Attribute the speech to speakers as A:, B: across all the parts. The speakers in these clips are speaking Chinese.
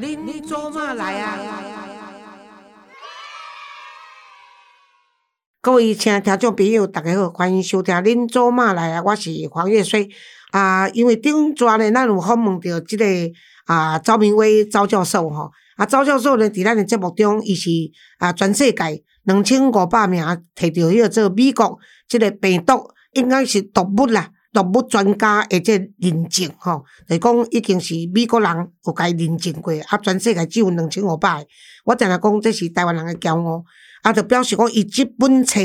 A: 恁做嘛来啊？各位亲爱听众朋友，大家好，欢迎收听《恁做嘛来啊》，我是黄月水啊。因为顶转呢，咱有访问到即个啊赵明威赵教授吼，啊赵教授呢，伫咱的节目中，伊是啊全世界两千五百名摕到迄个做美国即个病毒，应该是毒物啦。毒物专家诶，这认证吼，就是讲已经是美国人有甲伊认证过，啊，全世界只有两千五百个。我定定讲，这是台湾人诶骄傲，啊，就表示讲，伊即本册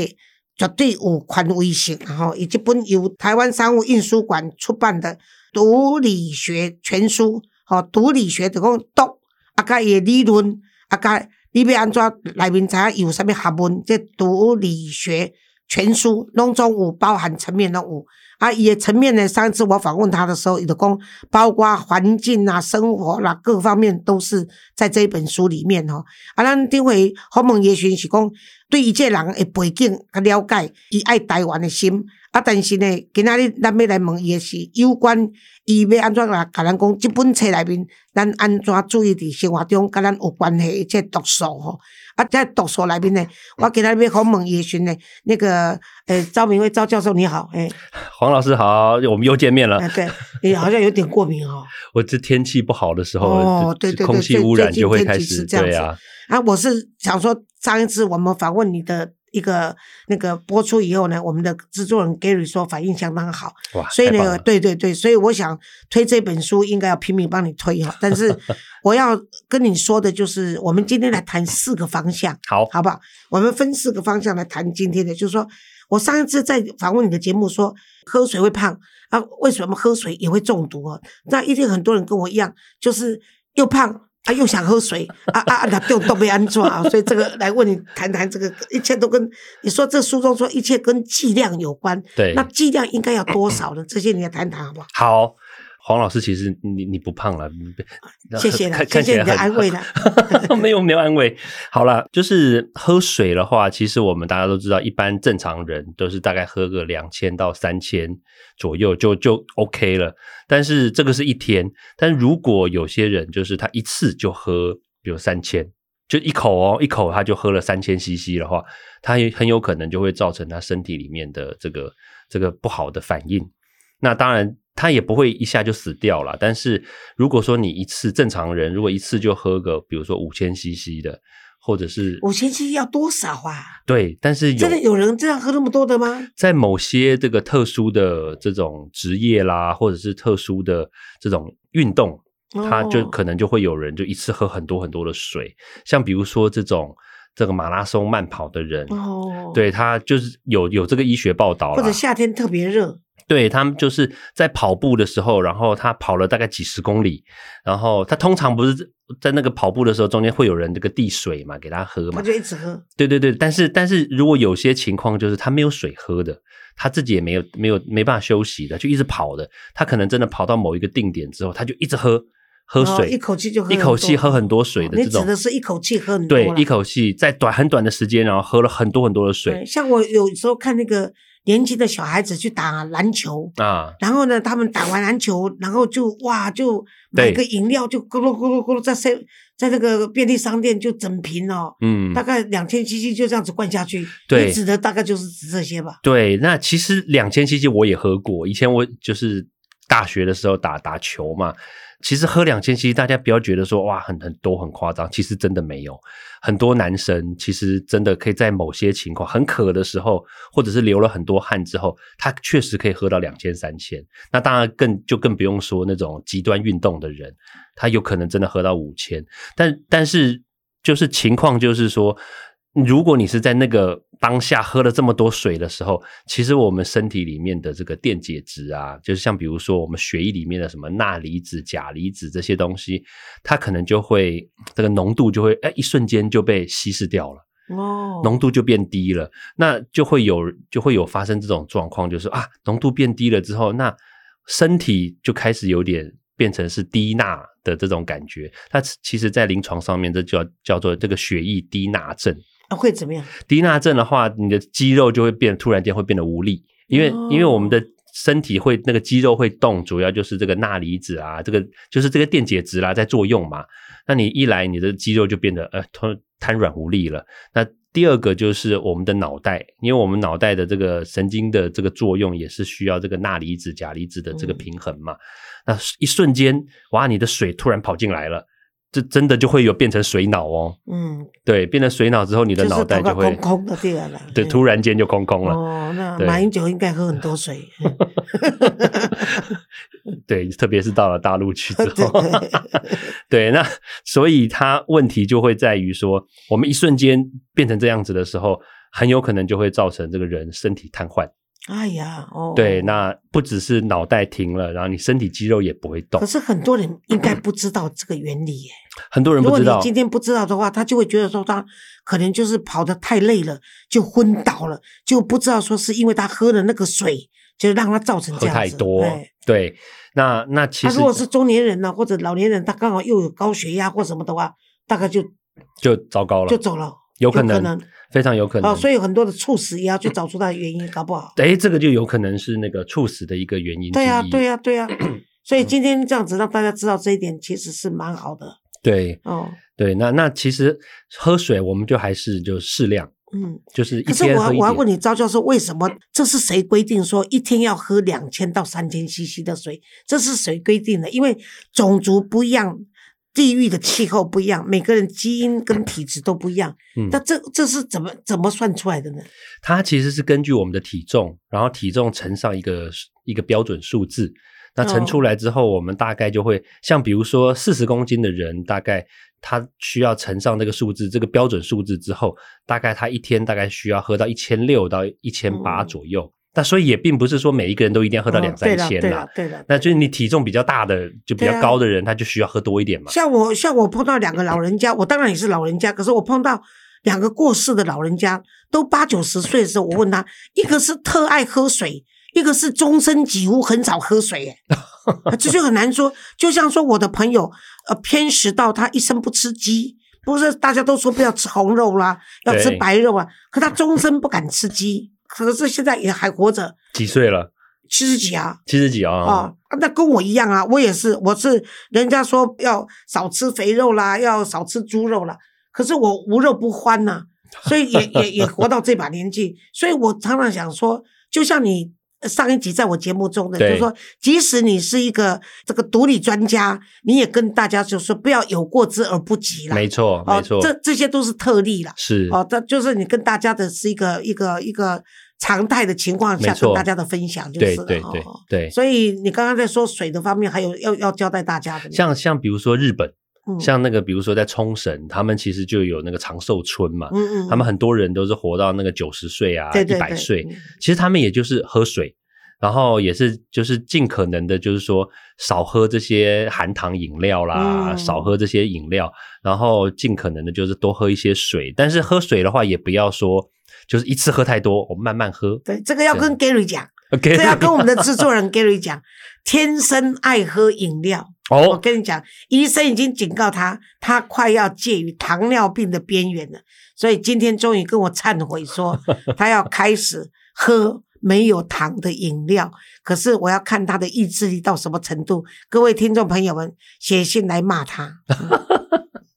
A: 绝对有权威性，吼，伊即本由台湾商务印书馆出版的《毒理学全书》，吼，毒理学就讲毒，啊，甲伊诶理论，啊，甲你要安怎内面知影有啥物学问？即毒理学全书拢总有包含层面拢有。啊，伊的层面呢？上次我访问他的时候，伊就讲，包括环境啊、生活啦，各方面都是在这一本书里面哦。啊，咱顶回访问也许是讲，对一切人的背景较了解，伊爱台湾的心。啊，但是呢，今仔日咱要来问伊的是有关伊要安怎来甲咱讲，即本册内面，咱安怎注意伫生活中甲咱有关系一切毒素吼。啊，在毒素内面呢，我今仔日要访问伊时呢，那个诶，赵明威赵教授你好，诶，
B: 黄老师好，我们又见面了。
A: 对，你好像有点过敏哦。
B: 我这天气不好的时候，哦，对对对，空气污染就会开始，对啊。
A: 啊，我是想说，上一次我们访问你的。一个那个播出以后呢，我们的制作人 Gary 说反应相当好，所以呢，对对对，所以我想推这本书应该要拼命帮你推哈。但是我要跟你说的就是，我们今天来谈四个方向，
B: 好，
A: 好不好？我们分四个方向来谈今天的，就是说我上一次在访问你的节目说喝水会胖啊，为什么喝水也会中毒啊？那一定很多人跟我一样，就是又胖。啊，又想喝水，啊啊啊！那都都没安装啊，所以这个来问你谈谈这个，一切都跟你说这书中说一切跟剂量有关。
B: 对，
A: 那剂量应该要多少呢？这些你要谈谈好不好？
B: 好。黄老师，其实你你不胖了，
A: 谢谢了，谢谢你的安慰了，
B: 没有没有安慰。好了，就是喝水的话，其实我们大家都知道，一般正常人都是大概喝个两千到三千左右就就 OK 了。但是这个是一天，但如果有些人就是他一次就喝，比如三千，就一口哦，一口他就喝了三千 CC 的话，他也很有可能就会造成他身体里面的这个这个不好的反应。那当然。他也不会一下就死掉了，但是如果说你一次正常人，如果一次就喝个，比如说五千 CC 的，或者是
A: 五千 CC 要多少啊？
B: 对，但是
A: 真的有人这样喝那么多的吗？
B: 在某些这个特殊的这种职业啦，或者是特殊的这种运动，他就可能就会有人就一次喝很多很多的水，像比如说这种这个马拉松慢跑的人，哦，对他就是有有这个医学报道，
A: 或者夏天特别热。
B: 对他们就是在跑步的时候，然后他跑了大概几十公里，然后他通常不是在那个跑步的时候中间会有人这个递水嘛，给他喝嘛，
A: 他就一直喝。
B: 对对对，但是但是如果有些情况就是他没有水喝的，他自己也没有没有没办法休息的，就一直跑的，他可能真的跑到某一个定点之后，他就一直喝喝水，
A: 一口气就
B: 一口气喝很多水的这种。
A: 你指的是一口气喝很多？
B: 对，一口气在短很短的时间，然后喝了很多很多的水。
A: 像我有时候看那个。年轻的小孩子去打篮球啊，然后呢，他们打完篮球，然后就哇，就买个饮料，就咕噜咕噜咕噜在在在那个便利商店就整瓶哦，嗯，大概两千 CC 就这样子灌下去。
B: 对，
A: 指的大概就是指这些吧。
B: 对，那其实两千 CC 我也喝过，以前我就是大学的时候打打球嘛。其实喝两千 CC，大家不要觉得说哇很很多很夸张，其实真的没有。很多男生其实真的可以在某些情况很渴的时候，或者是流了很多汗之后，他确实可以喝到两千三千。那当然更就更不用说那种极端运动的人，他有可能真的喝到五千。但但是就是情况就是说。如果你是在那个当下喝了这么多水的时候，其实我们身体里面的这个电解质啊，就是像比如说我们血液里面的什么钠离子、钾离子这些东西，它可能就会这个浓度就会哎一瞬间就被稀释掉了哦，浓度就变低了，那就会有就会有发生这种状况，就是啊浓度变低了之后，那身体就开始有点变成是低钠的这种感觉，它其实在临床上面这叫叫做这个血液低钠症。
A: 会怎么样？
B: 低钠症的话，你的肌肉就会变，突然间会变得无力，因为因为我们的身体会那个肌肉会动，主要就是这个钠离子啊，这个就是这个电解质啦在作用嘛。那你一来你的肌肉就变得呃瘫瘫软无力了。那第二个就是我们的脑袋，因为我们脑袋的这个神经的这个作用也是需要这个钠离子、钾离子的这个平衡嘛。那一瞬间，哇，你的水突然跑进来了。这真的就会有变成水脑哦，嗯，对，变成水脑之后，你的脑袋就会
A: 空空的掉了，
B: 对，突然间就空空了。
A: 哦，那马英九应该喝很多水。
B: 对，特别是到了大陆去之后，对，那所以他问题就会在于说，我们一瞬间变成这样子的时候，很有可能就会造成这个人身体瘫痪。
A: 哎呀，哦，
B: 对，那不只是脑袋停了，然后你身体肌肉也不会动。
A: 可是很多人应该不知道这个原理耶。
B: 很多人不知道。
A: 如果你今天不知道的话，他就会觉得说他可能就是跑得太累了，就昏倒了，就不知道说是因为他喝了那个水，就让他造成这样
B: 子。喝太多，对。那那其实，
A: 他如果是中年人呢，或者老年人，他刚好又有高血压或什么的话，大概就
B: 就糟糕了，
A: 就走了，
B: 有可能。非常有可能
A: 哦，所以很多的猝死也要去找出它的原因，搞不好。
B: 哎，这个就有可能是那个猝死的一个原因。
A: 对呀，对呀，对呀。所以今天这样子让大家知道这一点，其实是蛮好的。
B: 对，哦，对，那那其实喝水我们就还是就适量，嗯，就是一天
A: 喝我要问你，赵教授，为什么这是谁规定说一天要喝两千到三千 CC 的水？这是谁规定的？因为种族不一样。地域的气候不一样，每个人基因跟体质都不一样。嗯，那这这是怎么怎么算出来的呢？
B: 它其实是根据我们的体重，然后体重乘上一个一个标准数字。那乘出来之后，我们大概就会像比如说四十公斤的人，大概他需要乘上这个数字，这个标准数字之后，大概他一天大概需要喝到一千六到一千八左右。那所以也并不是说每一个人都一定要喝到两三千
A: 啦，对的，
B: 那就是你体重比较大的，就比较高的人，他就需要喝多一点嘛。
A: 像我，像我碰到两个老人家，我当然也是老人家，可是我碰到两个过世的老人家，都八九十岁的时候，我问他，一个是特爱喝水，一个是终身几乎很少喝水，哎，这就很难说。就像说我的朋友，呃，偏食到他一生不吃鸡，不是大家都说不要吃红肉啦，要吃白肉啊，可他终身不敢吃鸡。可是现在也还活着，
B: 几岁了？
A: 七十几啊，
B: 七十几啊
A: 啊！那跟我一样啊，我也是，我是人家说要少吃肥肉啦，要少吃猪肉啦。可是我无肉不欢呐，所以也也也活到这把年纪，所以我常常想说，就像你上一集在我节目中的，就是说，即使你是一个这个独立专家，你也跟大家就说不要有过之而不及了。
B: 没错，没错，
A: 这这些都是特例了。
B: 是
A: 哦，这就是你跟大家的是一个一个一个。常态的情况下跟大家的分享就是
B: 对对对对，
A: 所以你刚刚在说水的方面，还有要要交代大家的，
B: 像像比如说日本，像那个比如说在冲绳，他们其实就有那个长寿村嘛，嗯嗯，他们很多人都是活到那个九十岁啊，一百岁，其实他们也就是喝水，然后也是就是尽可能的，就是说少喝这些含糖饮料啦，少喝这些饮料，然后尽可能的就是多喝一些水，但是喝水的话也不要说。就是一次喝太多，我们慢慢喝。
A: 对，这个要跟 Gary 讲，这要跟我们的制作人 Gary 讲。天生爱喝饮料，我跟你讲，医生已经警告他，他快要介于糖尿病的边缘了。所以今天终于跟我忏悔说，他要开始喝没有糖的饮料。可是我要看他的意志力到什么程度。各位听众朋友们，写信来骂他。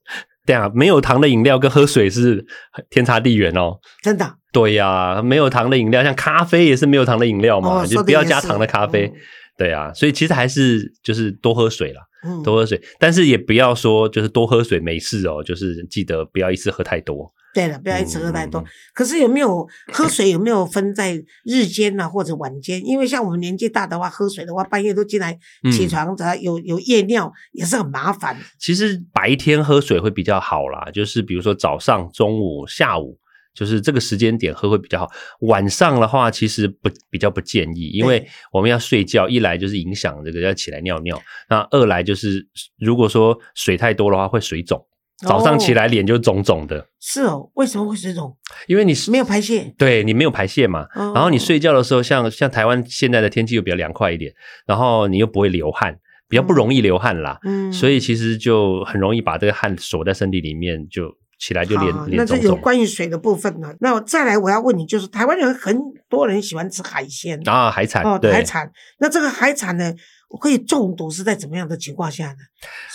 B: 对啊，没有糖的饮料跟喝水是天差地远哦。
A: 真的？
B: 对呀，没有糖的饮料，像咖啡也是没有糖的饮料嘛，就不要加糖的咖啡。对啊，所以其实还是就是多喝水啦，多喝水，但是也不要说就是多喝水没事哦，就是记得不要一次喝太多。
A: 对了，不要一直喝太多。可是有没有喝水？有没有分在日间呢，或者晚间？因为像我们年纪大的话，喝水的话，半夜都进来起床，有有夜尿也是很麻烦。
B: 其实白天喝水会比较好啦，就是比如说早上、中午、下午，就是这个时间点喝会比较好。晚上的话，其实不比较不建议，因为我们要睡觉，一来就是影响这个要起来尿尿，那二来就是如果说水太多的话，会水肿。早上起来脸就肿肿的，
A: 是哦，为什么会水肿？
B: 因为你
A: 没有排泄，
B: 对你没有排泄嘛。然后你睡觉的时候，像像台湾现在的天气又比较凉快一点，然后你又不会流汗，比较不容易流汗啦。嗯，所以其实就很容易把这个汗锁在身体里面，就起来就脸
A: 好那这。有关于水的部分呢。那我再来，我要问你，就是台湾人很多人喜欢吃海鲜
B: 啊，海产
A: 哦，
B: 对
A: 海产。那这个海产呢，会中毒是在怎么样的情况下呢？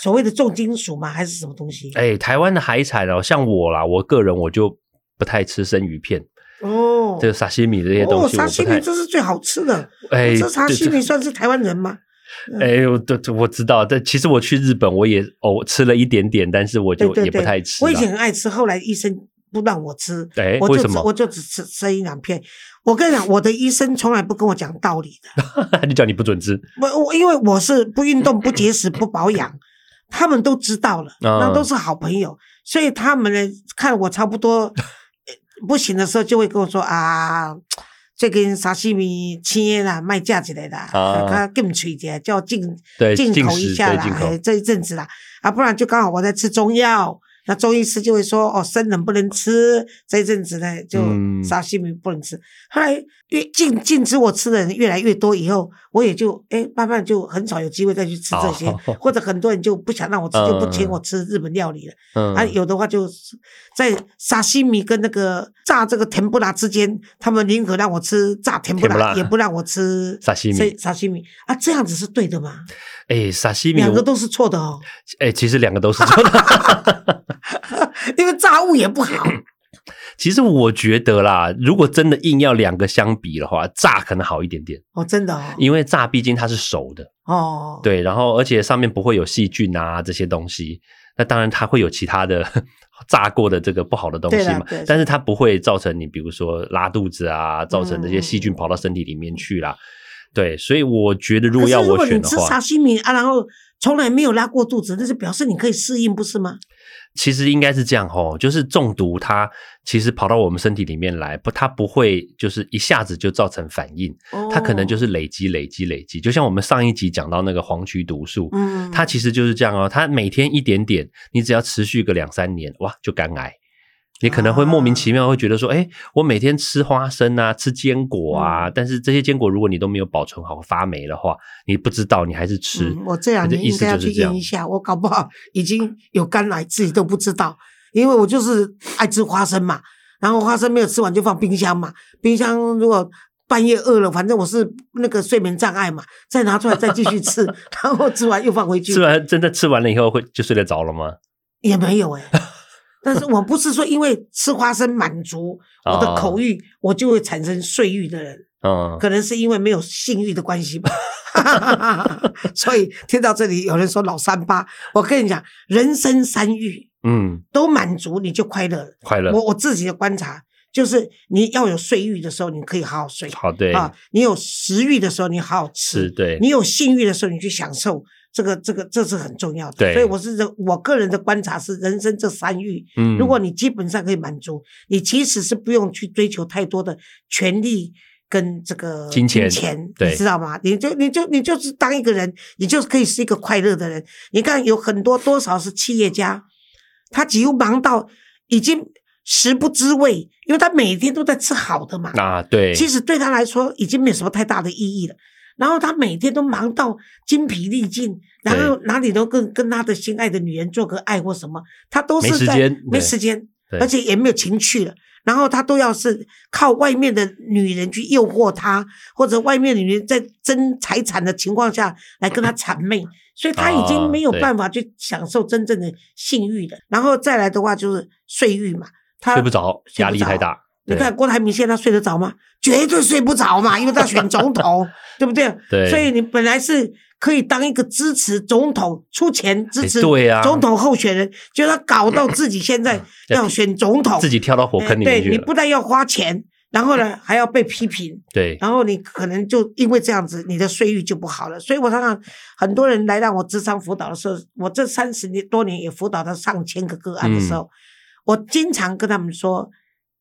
A: 所谓的重金属吗？还是什么东西？
B: 哎，台湾的海产哦，像我啦，我个人我就不太吃生鱼片，
A: 哦，
B: 这个沙西米这些东
A: 哦，
B: 西哦
A: 沙西米。这是最好吃的。
B: 哎，
A: 这沙西米算是台湾人吗？
B: 哎，我对对我知道，但其实我去日本我也哦吃了一点点，但是我就也不太吃。
A: 我以前很爱吃，后来医生不让我吃，
B: 哎
A: 我就我就只吃吃一两片。我跟你讲，我的医生从来不跟我讲道理的。
B: 他就叫你不准吃。
A: 我我因为我是不运动、不节食、不保养，他们都知道了，
B: 嗯
A: 那都是好朋友，所以他们呢看我差不多呃 不行的时候，就会跟我说啊。最近沙西米青的啦，卖价之类的，
B: 啊。
A: 他更脆一叫我进进口一下啦，这一阵子啦，啊，不然就刚好我在吃中药，那中医师就会说哦，生冷不能吃，这一阵子呢就
B: 嗯
A: 沙西米不能吃。后来越禁禁止我吃的人越来越多，以后我也就哎慢慢就很少有机会再去吃这些，
B: 哦
A: 或者很多人就不想让我吃，
B: 嗯
A: 就不请我吃日本料理了。
B: 嗯，
A: 啊，有的话就是在沙西米跟那个炸这个甜不辣之间，他们宁可让我吃炸甜不辣，也不让我吃
B: 沙西米
A: 这沙西米啊，这样子是对的吗？
B: 哎，沙西米
A: 两个都是错的哦，
B: 哎，其实两个都是错的。
A: 因为炸物也不好。
B: 其实我觉得啦，如果真的硬要两个相比的话，炸可能好一点点，
A: 哦，真的哦，
B: 因为炸毕竟它是熟的，
A: 哦，
B: 对，然后而且上面不会有细菌啊这些东西。那当然它会有其他的 炸过的这个不好的东西嘛但是它不会造成你比如说拉肚子啊，造成这些细
A: 嗯
B: 菌跑到身体里面去啦。对，所以我觉得如果要我选的话，吃
A: 沙西米啊，然后从来没有拉过肚子，那是表示你可以适应，不是吗？
B: 其实应该是这样吼，就是中毒它其实跑到我们身体里面来，不，它不会就是一下子就造成反应，它可能就是是累积、累积、累积。就像我们上一集讲到那个黄曲毒素，
A: 嗯，
B: 它其实就是这样哦，它每天一点点，你只要持续个两三年，哇，就肝癌。你可能会莫名其妙会觉得说，哎、我每天吃花生啊，吃坚果啊，
A: 嗯
B: 但是这些坚果如果你都没有保存好发霉的话，你不知道，你还是吃。
A: 嗯，我这两年
B: 意思
A: 应该要去验一下，我搞不好已经有肝癌，自己都不知道，因为我就是爱吃花生嘛，然后花生没有吃完就放冰箱嘛，冰箱如果半夜饿了，反正我是那个睡眠障碍嘛，再拿出来再继续吃，然后吃完又放回去
B: 吃，完真的吃完了以后会就睡得着了吗？
A: 也没有哎、但是我不是说因为吃花生满足我的口欲，我就会产生睡欲的人，
B: 嗯，
A: 可能是因为没有性欲的关系吧。所以听到这里有人说老三八，我跟你讲，人生三欲
B: 嗯，
A: 都满足，你就快乐了。
B: 快乐
A: 我我自己的观察就是，你要有睡欲的时候，你可以好好睡
B: 好对
A: 啊；你有食欲的时候，你好好吃
B: 是；对
A: 你有性欲的时候，你去享受。这个这个这是很重要的，
B: 对
A: 所以我是认我个人的观察是，人生这三欲，
B: 嗯
A: 如果你基本上可以满足，你其实是不用去追求太多的权利跟这个
B: 金钱对
A: 你知道吗？你就你就你就是当一个人，你就可以是一个快乐的人。你看有很多多少是企业家，他几乎忙到已经食不知味，因为他每天都在吃好的嘛。
B: 啊，对，
A: 其实对他来说已经没有什么太大的意义了。然后他每天都忙到精疲力尽，然后哪里都跟跟他的心爱的女人做个爱或什么，他都是
B: 没时
A: 在
B: 间
A: 没时间，而且也没有情趣了。然后他都要是靠外面的女人去诱惑他，或者外面的女人在争财产的情况下来跟他 谄媚，所以他已经没有办法去享受真正的性欲了。然后再来的话就是睡欲嘛，他
B: 睡不着压力太大。对
A: 你看郭台铭现在睡得着吗？绝对睡不着嘛，因为他选总统，对不对？
B: 对
A: 所以你本来是可以当一个支持总统、出钱支持总统候选人，结果他搞到自己现在 要选总统，
B: 自己跳到火坑里
A: 哎对你。不但要花钱，然后呢还要被批评，
B: 对，
A: 然后你可能就因为这样子，你的睡意就不好了。所以我常常很多人来让我智商辅导的时候，我这三十年多年也辅导到上千个个案的时候，我经常跟他们说，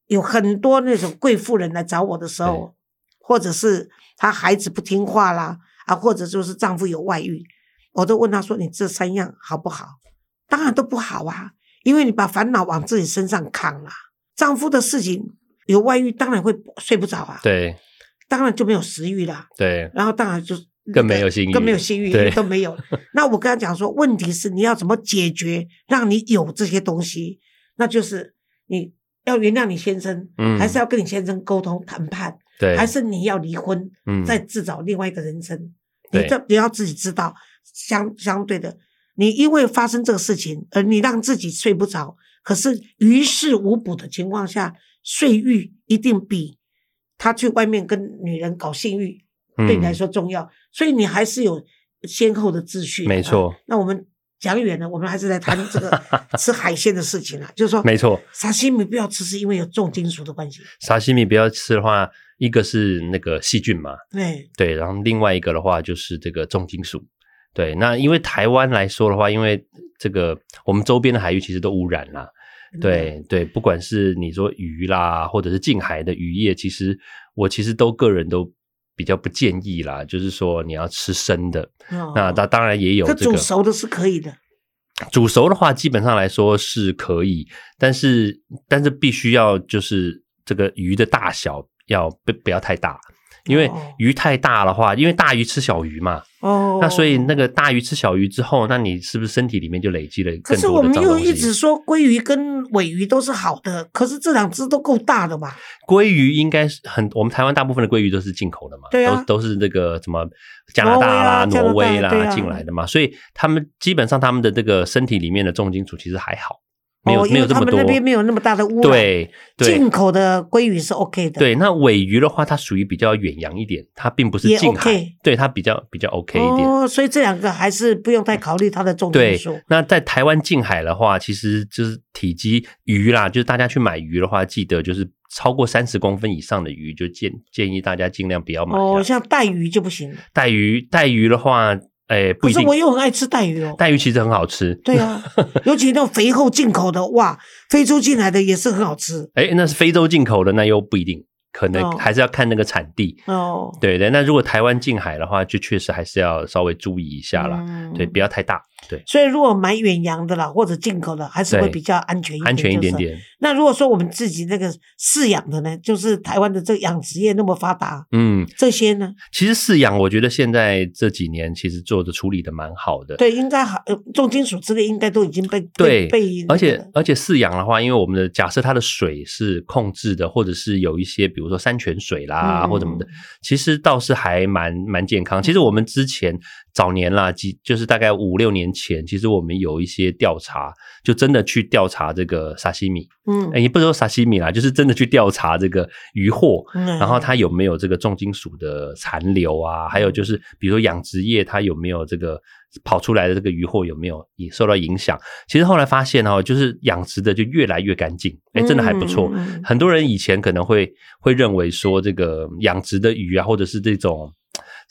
A: 有很多那种贵妇人来找我的时候，或者是她孩子不听话啦，啊，或者就是丈夫有外遇，我都问她说：“你这三样好不好？”当然都不好啊，因为你把烦恼往自己身上扛啦。丈夫的事情有外遇，当然会睡不着啊。
B: 对，
A: 当然就没有食欲了，
B: 对，
A: 然后当然就
B: 更没有性欲
A: 更没有性欲，
B: 对
A: 都没有。那我跟他讲说，问题是你要怎么解决，让你有这些东西。那就是你要原谅你先生，
B: 嗯。
A: 还是要跟你先生沟通谈判，
B: 对，
A: 还是你要离婚，
B: 嗯。
A: 再自找另外一个人生？你这你要自己知道，相相对的，你因为发生这个事情，而你让自己睡不着，可是于事无补的情况下，睡欲一定比他去外面跟女人搞性欲对你来
B: 嗯
A: 说重要，所以你还是有先后的秩序。
B: 没错。
A: 啊那我们讲远了，我们还是来谈这个 吃海鲜的事情啦。就是说，
B: 没错，
A: 沙西米不要吃，是因为有重金属的关系。
B: 沙西米不要吃的话，一个是那个细菌嘛，
A: 对，
B: 对，然后另外一个的话就是这个重金属。对，那因为台湾来说的话，因为这个我们周边的海域其实都污染啦，对对，不管是你说鱼啦，或者是近海的渔业，其实我其实都个人都比较不建议啦，就是说你要吃生的。
A: 哦
B: 那当当然也有
A: 可
B: 这个
A: 煮熟的是可以的。
B: 煮熟的话，基本上来说是可以，但是但是必须要就是这个鱼的大小要不不要太大，因为
A: 哦
B: 鱼太大的话，因为大鱼吃小鱼嘛，
A: 哦，
B: 那所以那个大鱼吃小鱼之后，那你是不是身体里面就累积了
A: 可是
B: 更多
A: 我们又？一直说鲑鱼跟尾鱼都是好的，可是这两只都够大的嘛。
B: 鲑鱼应该是很，我们台湾大部分的鲑鱼都是进口的嘛，
A: 对啊
B: 都都是那个什么加拿大啦、
A: 挪
B: 挪威啦进来的嘛，所以他们基本上他们的这个身体里面的重金属其实还好，没有、没有这么多。
A: 那边没有那么大的污染。，
B: 对对
A: 进口的鲑鱼是 OK 的。
B: 对，那尾鱼的话，它属于比较远洋一点，它并不是近海
A: OK
B: 对它比较比较 OK 一点。
A: 哦，所以这两个还是不用太考虑它的重金
B: 对
A: 属。，
B: 那在台湾近海的话，其实就是体积鱼啦，就是大家去买鱼的话，记得就是超过三十公分以上的鱼，就建建议大家尽量不要买。
A: 哦，像带鱼就不行。
B: 带鱼带鱼的话，诶、不
A: 可是
B: 一定。
A: 我又很爱吃带鱼哦。
B: 带鱼其实很好吃，
A: 对啊，尤其那种肥厚进口的，哇，非洲进来的也是很好吃
B: 哎、那是非洲进口的，那又不一定，可能
A: 哦
B: 还是要看那个产地。
A: 哦。
B: 对对，那如果台湾近海的话，就确实还是要稍微注意一下啦。
A: 嗯
B: 对，不要太大，对，
A: 所以如果买远洋的啦，或者进口的，还是会比较安全一点，
B: 安全一点。点。
A: 那如果说我们自己那个饲养的呢，就是台湾的这个养殖业那么发达，
B: 嗯，
A: 这些呢，
B: 其实饲养，我觉得现在这几年其实做的处理的蛮好的。
A: 对，应该好，呃重金属之类应该都已经被
B: 对
A: 被
B: 而且而且饲养的话，因为我们的假设它的水是控制的，或者是有一些比如说山泉水啦、
A: 嗯
B: 或者什么的，其实倒是还蛮蛮健康。其实我们之前早年啦，几就是大概五六年前，其实我们有一些调查，就真的去调查这个沙西米，
A: 嗯
B: 诶也不是说沙西米啦，就是真的去调查这个渔获，
A: 嗯
B: 然后它有没有这个重金属的残留啊？还有就是，比如说养殖业它有没有这个跑出来的这个渔获有没有也受到影响？其实后来发现哦，就是养殖的就越来越干净，哎，真的还不错。很多人以前可能会会认为说，这个养殖的鱼啊，或者是这种。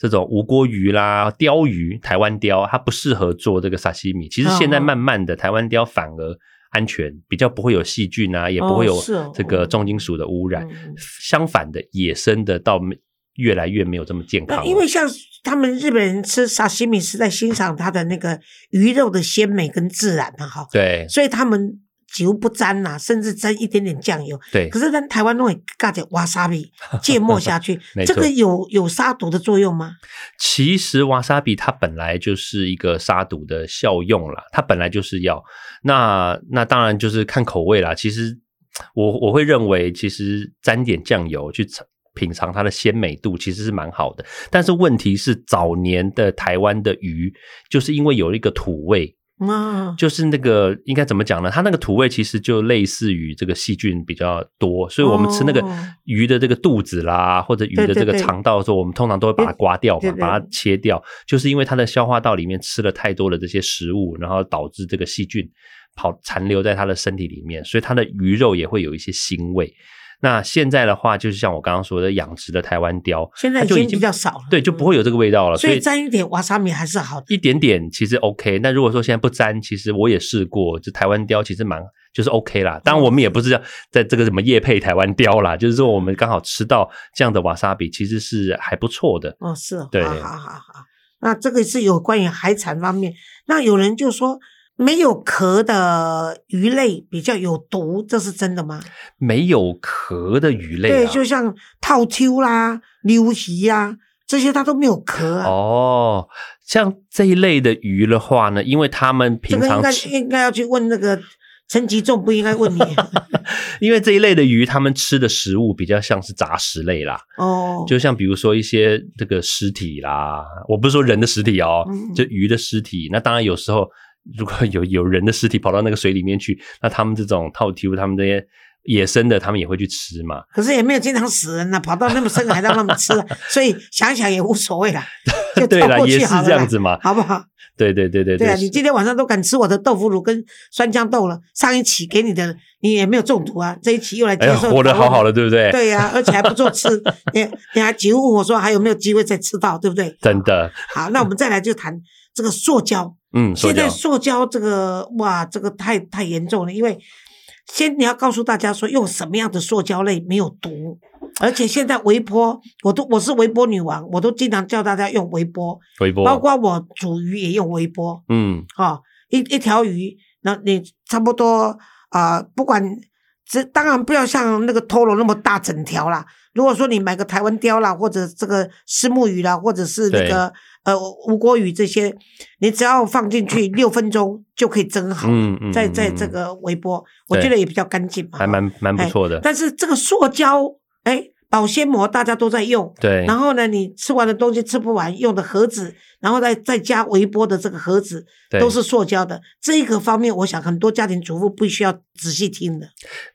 B: 这种无锅鱼啦、鲷鱼、台湾鲷，它不适合做这个沙西米。其实现在
A: 哦
B: 慢慢的，台湾鲷反而安全，比较不会有细菌啊，也不会有这个重金属的污染。相反的，野生的倒没越来越没有这么健康
A: 因为像他们日本人吃沙西米是在欣赏它的那个鱼肉的鲜美跟自然嘛，哈，
B: 对。
A: 所以他们几乎不沾呐、甚至沾一点点酱油。
B: 对
A: 可是咱台湾弄会加点瓦萨比 芥末下去 这个有有杀毒的作用吗？
B: 其实瓦萨比它本来就是一个杀毒的效用啦，它本来就是药那那当然就是看口味啦。其实我我会认为，其实沾点酱油去尝品尝它的鲜美度，其实是蛮好的。但是问题是，早年的台湾的鱼就是因为有一个土味，
A: 啊，
B: 就是那个应该怎么讲呢？它那个土味其实就类似于这个细菌比较多，所以我们吃那个
A: 哦
B: 鱼的这个肚子啦，或者鱼的这个肠道的时候，我们通常都会把它刮掉嘛，
A: 对对
B: 把它切掉，就是因为它的消化道里面吃了太多的这些食物，然后导致这个细菌跑残留在它的身体里面，所以它的鱼肉也会有一些腥味。那现在的话，就是像我刚刚说的，养殖的台湾鲷，
A: 现在已
B: 就已经
A: 比较少了，
B: 对，就不会有这个味道了。
A: 所以沾一点瓦萨米还是好的。
B: 一点点其实 OK，那如果说现在不沾，其实我也试过，就台湾鲷其实蛮就是 OK 啦。当然我们也不是要在这个什么夜配台湾鲷啦，就是说我们刚好吃到这样的瓦萨比，其实是还不错的。
A: 哦，是哦，
B: 对
A: 好好好好。那这个是有关于海产方面。那有人就说没有壳的鱼类比较有毒，这是真的吗？
B: 没有壳的鱼类、啊，
A: 对，就像套秋啦、溜鱼啦这些，它都没有壳啊。
B: 哦，像这一类的鱼的话呢，因为他们
A: 这个应该
B: 平常吃
A: 应该要去问那个陈吉仲不应该问你
B: 因为这一类的鱼，他们吃的食物比较像是杂食类啦，
A: 哦。
B: 就像比如说一些这个尸体啦，我不是说人的尸体哦，
A: 嗯
B: 就鱼的尸体。那当然有时候如果有有人的尸体跑到那个水里面去，那他们这种套 Q，他们这些野生的，他们也会去吃嘛。
A: 可是也没有经常死人呐、跑到那么深还让他们吃、啊，所以想想也无所谓啦，就
B: 对啦，
A: 跳过
B: 也是
A: 去好了啦
B: 这样子嘛。
A: 好不好？
B: 对对对对
A: 对啊，你今天晚上都敢吃我的豆腐乳跟酸豇豆了，上一期给你的你也没有中毒啊，这一期又来接
B: 哎呀，
A: 受、
B: 活得好好的，。对不对？
A: 对呀、而且还不做吃，你你还几乎问我说还有没有机会再吃到，对不对？
B: 真的，
A: 好，那我们再来就谈这个塑胶。
B: 嗯，
A: 现在塑胶。这个哇，这个太太严重了，因为先你要告诉大家说用什么样的塑胶类没有毒，而且现在微波，我都我是微波女王，我都经常叫大家用微波，
B: 微波，
A: 包括我煮鱼也用微波，
B: 嗯，
A: 哈、一一条鱼，那你差不多啊、呃不管这当然不要像那个托罗那么大整条啦。如果说你买个台湾鲷啦，或者这个石目鱼啦，或者是那个呃吴锅鱼这些，你只要放进去六分钟就可以蒸好，
B: 嗯嗯
A: 在在这个微波，我
B: 对
A: 觉得也比较干净嘛，
B: 还蛮蛮不错的。
A: 但是这个塑胶，哎，保鲜膜大家都在用，
B: 对，
A: 然后呢，你吃完的东西吃不完，用的盒子，然后再再加微波的这个盒子，
B: 对
A: 都是塑胶的。这个方面，我想很多家庭主妇必须要仔细听的。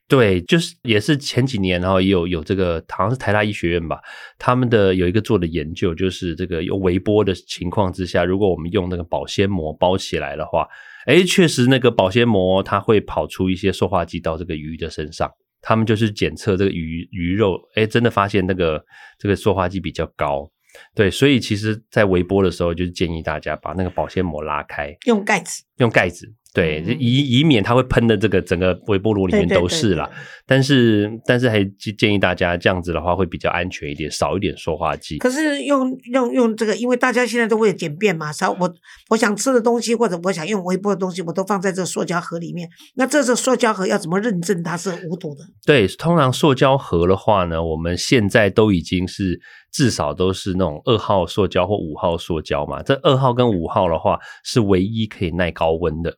B: 对，就是也是前几年，然后也有有这个好像是台大医学院吧，他们的有一个做的研究，就是这个用微波的情况之下，如果我们用那个保鲜膜包起来的话，哎，确实那个保鲜膜它会跑出一些塑化剂到这个鱼的身上。他们就是检测这个鱼鱼肉，哎，真的发现那个这个塑化剂比较高。对，所以其实，在微波的时候，就是建议大家把那个保鲜膜拉开，
A: 用盖子，
B: 用盖子，对，
A: 嗯
B: 以以免它会喷的这个整个微波炉里面都是啦。
A: 对
B: 但是但是还建建议大家这样子的话会比较安全一点，少一点塑化剂。
A: 可是用用用这个，因为大家现在都为了简便嘛，少我我想吃的东西或者我想用微波的东西，我都放在这个塑胶盒里面。那这是塑胶盒要怎么认证它是无毒的？
B: 对，通常塑胶盒的话呢，我们现在都已经是至少都是那种二号塑胶或五号塑胶嘛。这二号跟五号的话是唯一可以耐高温的。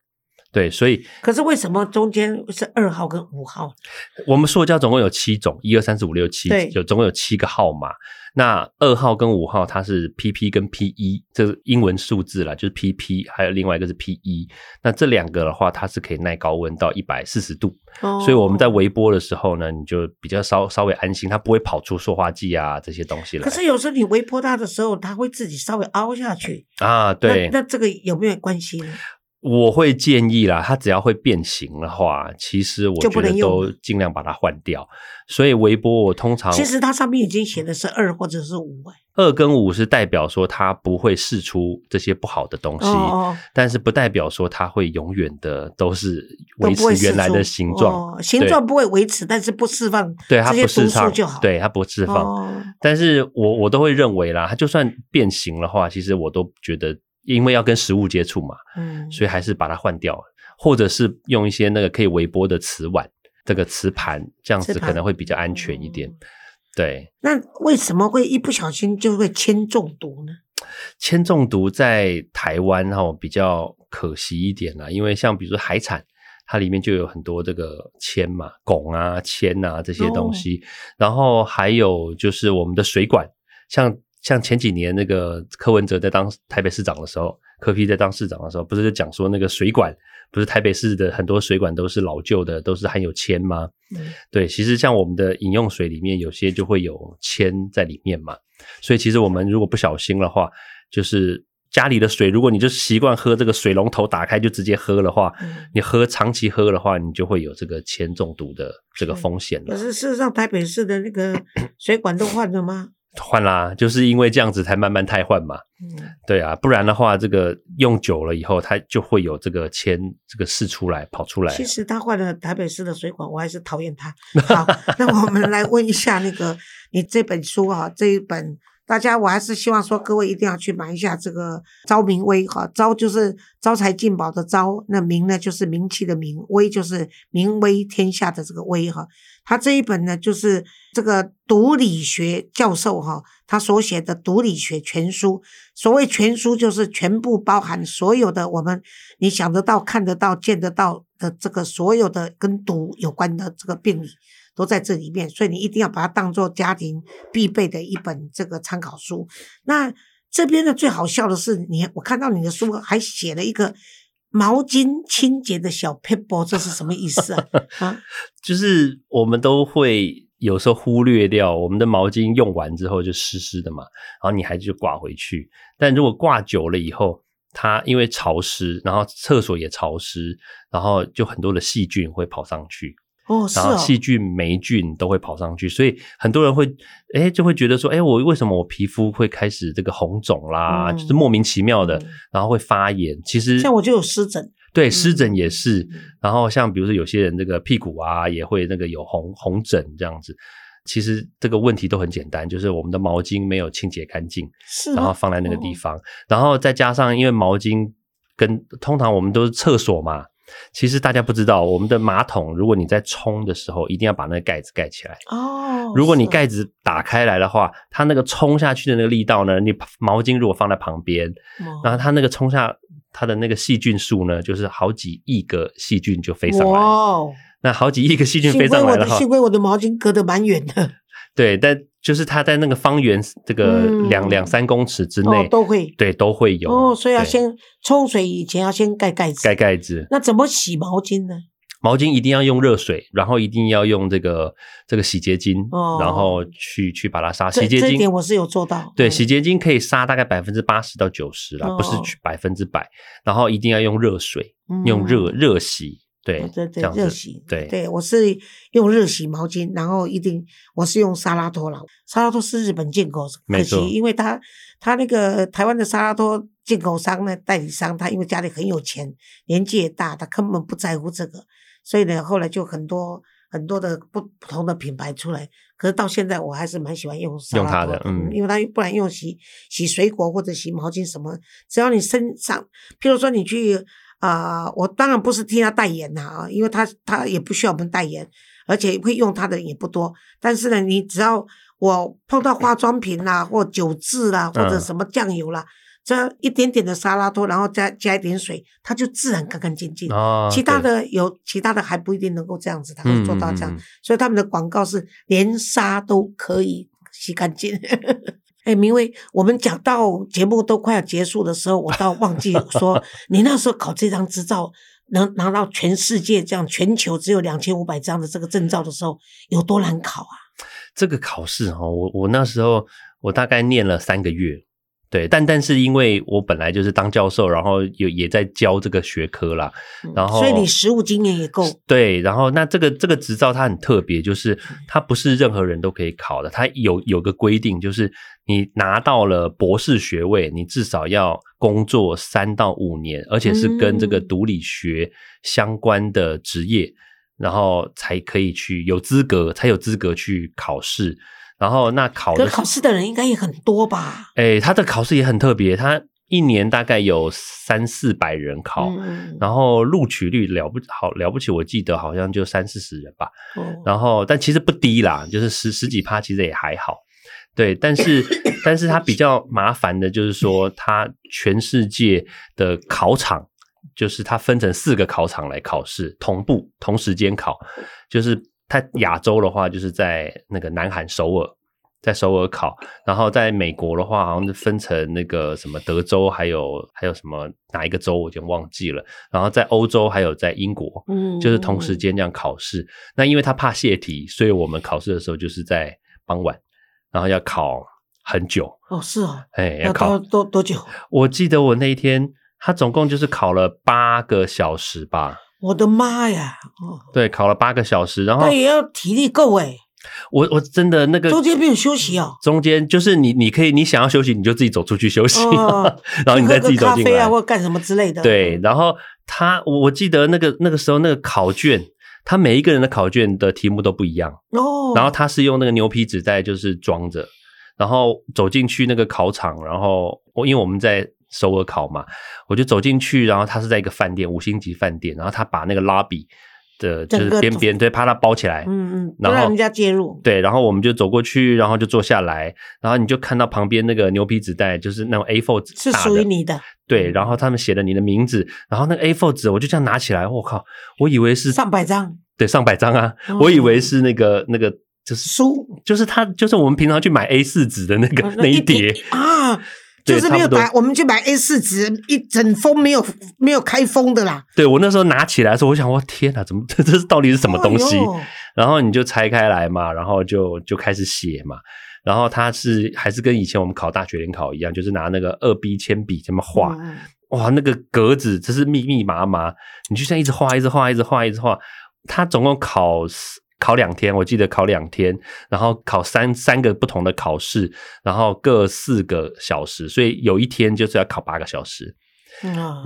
B: 对，所以
A: 可是为什么中间是二号跟五号？
B: 我们塑胶总共有七种，一二三四五六七
A: 对，
B: 有总共有七个号码。那二号跟五号它是 PP 跟 PE，这是英文数字啦，就是 PP，还有另外一个是 PE。那这两个的话，它是可以耐高温到一百四十度，
A: 哦
B: 所以我们在微波的时候呢，你就比较稍稍微安心，它不会跑出塑化剂啊这些东西来。
A: 可是有时候你微波它的时候，它会自己稍微凹下去。
B: 啊，对，
A: 那那这个有没有关系呢？
B: 我会建议啦，它只要会变形的话，其实我觉得都尽量把它换掉。所以微波我通常
A: 其实它上面已经写的是二或者是五哎。
B: 二跟五是代表说它不会释出这些不好的东西，但是不代表说它会永远的都是维持原来的形状。
A: 哦形状不会维持，但是不释放
B: 对它不释放
A: 就好。，
B: 对它不释放。
A: 哦，
B: 但是我我都会认为啦，它就算变形的话，其实我都觉得，因为要跟食物接触嘛，
A: 嗯，
B: 所以还是把它换掉，或者是用一些那个可以微波的瓷碗、这个瓷盘，这样子可能会比较安全一点。
A: 嗯
B: 对，
A: 那为什么会一不小心就会铅中毒呢？
B: 铅中毒在台湾哈、比较可惜一点啦，因为像比如说海产，它里面就有很多这个铅嘛、汞啊、铅啊这些东西，然后还有就是我们的水管，像像前几年那个柯文哲在当台北市长的时候，柯 P 在当市长的时候，不是就讲说那个水管，不是台北市的很多水管都是老旧的，都是含有铅吗？
A: 嗯
B: 对，其实像我们的饮用水里面有些就会有铅在里面嘛，所以其实我们如果不小心的话，就是家里的水，如果你就习惯喝这个水龙头打开就直接喝的话，
A: 嗯
B: 你喝长期喝的话，你就会有这个铅中毒的这个风险了。
A: 可是事实上，台北市的那个 水管都换了吗？
B: 换啦，就是因为这样子才慢慢汰换嘛。
A: 嗯，
B: 对啊，不然的话，这个用久了以后，它就会有这个铅这个释出来跑出来。
A: 其实他换了台北市的水管，我还是讨厌他。好，那我们来问一下那个你这本书啊，这一本大家我还是希望说各位一定要去买一下这个昭明威哈，昭就是招财进宝的昭，那明呢就是名气的名，威就是名威天下的这个威哈。他这一本呢就是这个读理学教授哈，他所写的读理学全书。所谓全书就是全部包含所有的我们你想得到、看得到、见得到的这个所有的跟读有关的这个病理。都在这里面，所以你一定要把它当做家庭必备的一本这个参考书。那这边呢，最好笑的是，你我看到你的书还写了一个毛巾清洁的小 paper，这是什么意思啊？啊，
B: 就是我们都会有时候忽略掉我们的毛巾用完之后就湿湿的嘛，然后你还是就挂回去。但如果挂久了以后，它因为潮湿，然后厕所也潮湿，然后就很多的细菌会跑上去。
A: 哦，
B: 然后细菌、霉菌都会跑上去，所以很多人会，哎，就会觉得说，哎，我为什么我皮肤会开始这个红肿啦，就是莫名其妙的，然后会发炎。其实
A: 像我就有湿疹，
B: 对，湿疹也是。然后像比如说有些人这个屁股啊，也会那个有红红疹这样子。其实这个问题都很简单，就是我们的毛巾没有清洁干净，
A: 是，
B: 然后放在那个地方，然后再加上因为毛巾跟通常我们都是厕所嘛。其实大家不知道，我们的马桶，如果你在冲的时候，一定要把那个盖子盖起来。
A: 哦，
B: 如果你盖子打开来的话，它那个冲下去的那个力道呢，你毛巾如果放在旁边，然后它那个冲下它的那个细菌数呢，就是好几亿个细菌就飞上来。
A: 哇，
B: 那好几亿个细菌飞上来的话，
A: 幸亏我的毛巾隔得蛮远的。
B: 对，但就是它在那个方圆这个两两三公尺之内
A: 都会，
B: 对，都会有
A: 哦。所以要先冲水以前要先盖盖子，
B: 盖盖子。
A: 那怎么洗毛巾呢？
B: 毛巾一定要用热水，然后一定要用这个这个洗洁精，然后去去把它杀。洗洁精
A: 这点我是有做到。
B: 对，洗洁精可以杀大概百分之八十到九十啦，不是百分之百。然后一定要用热水，用热热洗。对
A: 对对，热洗。
B: 对
A: 对，我是用热洗毛巾，然后一定我是用沙拉托了。沙拉托是日本进口，可惜因为他他那个台湾的沙拉托进口商呢，代理商他因为家里很有钱，年纪也大，他根本不在乎这个，所以呢，后来就很多很多的不不同的品牌出来。可是到现在我还是蛮喜欢用沙拉托的，嗯，因为它不然用洗洗水果或者洗毛巾什么，只要你身上，譬如说你去。啊，我当然不是替他代言呐啊，因为他他也不需要我们代言，而且会用他的人也不多。但是呢，你只要我碰到化妆品啦，或酒渍啦，或者什么酱油啦，这一点点的沙拉托，然后再加一点水，它就自然干干净净。哦，其他的有其他的还不一定能够这样子，他会做到这样。所以他们的广告是连沙都可以洗干净。哎，明威，我们讲到节目都快要结束的时候，我倒忘记 说，你那时候考这张执照，能拿到全世界这样全球只有两千五百张的这个证照的时候，有多难考啊？
B: 这个考试哈，我我那时候我大概念了三个月。对，但但是因为我本来就是当教授，然后有也在教这个学科啦，然后
A: 所以你实务经验也够。
B: 对，然后那这个这个执照它很特别，就是它不是任何人都可以考的，它有有个规定，就是你拿到了博士学位，你至少要工作三到五年，而且是跟这个毒理学相关的职业，然后才可以去有资格，才有资格去考试。然后那考的
A: 考试的人应该也很多吧？
B: 哎，他的考试也很特别，他一年大概有三四百人考，然后录取率了不好了不起，我记得好像就三四十人吧。然后但其实不低啦，就是十十几趴，其实也还好。对，但是 但是他比较麻烦的就是说，他全世界的考场，就是他分成四个考场来考试，同步同时间考，就是。它亚洲的话，就是在那个南韩首尔，在首尔考；然后在美国的话，好像是分成那个什么德州，还有还有什么哪一个州，我已经忘记了。然后在欧洲，还有在英国，嗯，就是同时间这样考试。那因为他怕泄题，所以我们考试的时候就是在傍晚，然后要考很久。
A: 哦，是哦，
B: 哎，
A: 要考多多久？
B: 我记得我那一天，他总共就是考了八个小时吧。
A: 我的妈呀！
B: 哦，对，考了八个小时，然后
A: 那也要体力够哎。
B: 我我真的那个
A: 中间没有休息哦。
B: 中间就是你，你可以你想要休息，你就自己走出去休息，然后你再自己走进
A: 来啊，或干什么之类的。
B: 对，然后他，我我记得那个那个时候那个考卷，他每一个人的考卷的题目都不一样哦。然后他是用那个牛皮纸袋就是装着，然后走进去那个考场，然后我因为我们在首尔考嘛，我就走进去，然后他是在一个饭店，五星级饭店，然后他把那个拉比的就是边边对，把它包起来，
A: 嗯嗯，
B: 然后
A: 让人家介入。
B: 对，然后我们就走过去，然后就坐下来，然后你就看到旁边那个牛皮纸袋，就是那种 A4 纸
A: 是属于你的，
B: 对，然后他们写了你的名字，然后那个 A4 纸我就这样拿起来，我靠，我以为是
A: 上百张
B: 对上百张啊，
A: 哦
B: 我以为是那个那个就是
A: 书
B: 就是他就是我们平常去买 A 四纸的那个、
A: 呃
B: 那一叠，
A: 啊，
B: 对
A: 就是没有
B: 差不多
A: 打，我们去买 A 四纸，一整封没有没有开封的啦。
B: 对我那时候拿起来的时候，我想我天哪，怎么 这这是到底是什么东西？然后你就拆开来嘛，然后就就开始写嘛。然后它是还是跟以前我们考大学联考一样，就是拿那个二 B 铅笔这么画，哇，那个格子真是密密麻麻，你就像一直画，一直画，一直画，一直画。他总共考四考两天，我记得考两天，然后考三三个不同的考试，然后各四个小时，所以有一天就是要考八个小时。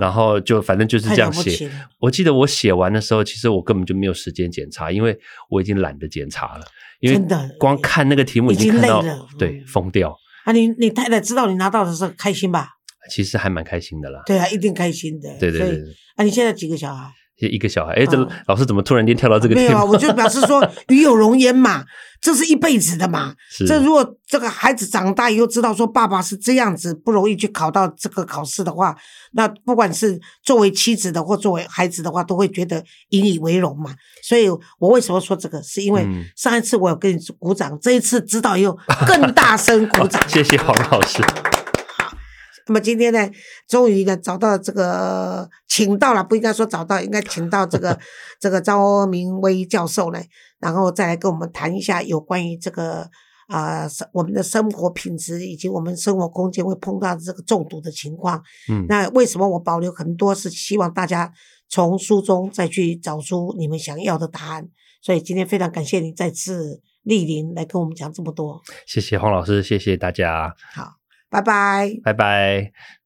B: 然后就反正就是这样写。我记得我写完的时候，其实我根本就没有时间检查，因为我已经懒得检查了，因为
A: 真的
B: 光看那个题目
A: 已经
B: 经看到对
A: 嗯
B: 疯掉。
A: 啊，你你太太知道你拿到的时候开心吧？
B: 其实还蛮开心的啦。
A: 对啊，一定开心的。
B: 对对对，
A: 啊，你现在几个小孩？
B: 一个小孩，哎，这
A: 嗯
B: 老师怎么突然间跳到这个题目？
A: 没有啊，我就表示说 与有容焉嘛，这是一辈子的嘛。
B: 是
A: 这如果这个孩子长大以后知道说爸爸是这样子不容易去考到这个考试的话，那不管是作为妻子的或作为孩子的话，都会觉得引以为荣嘛。所以我为什么说这个，是因为
B: 嗯
A: 上一次我有跟你鼓掌，这一次知道以后更大声鼓掌。
B: 谢谢黄老师。
A: 那么今天呢，终于呢找到这个，请到了，不应该说找到，应该请到这个 这个张明威教授呢，然后再来跟我们谈一下有关于这个啊、生我们的生活品质以及我们生活空间会碰到这个中毒的情况。
B: 嗯，
A: 那为什么我保留很多是希望大家从书中再去找出你们想要的答案？所以今天非常感谢你再次莅临来跟我们讲这么多。
B: 谢谢黄老师，谢谢大家，
A: 好，拜拜。
B: 拜拜。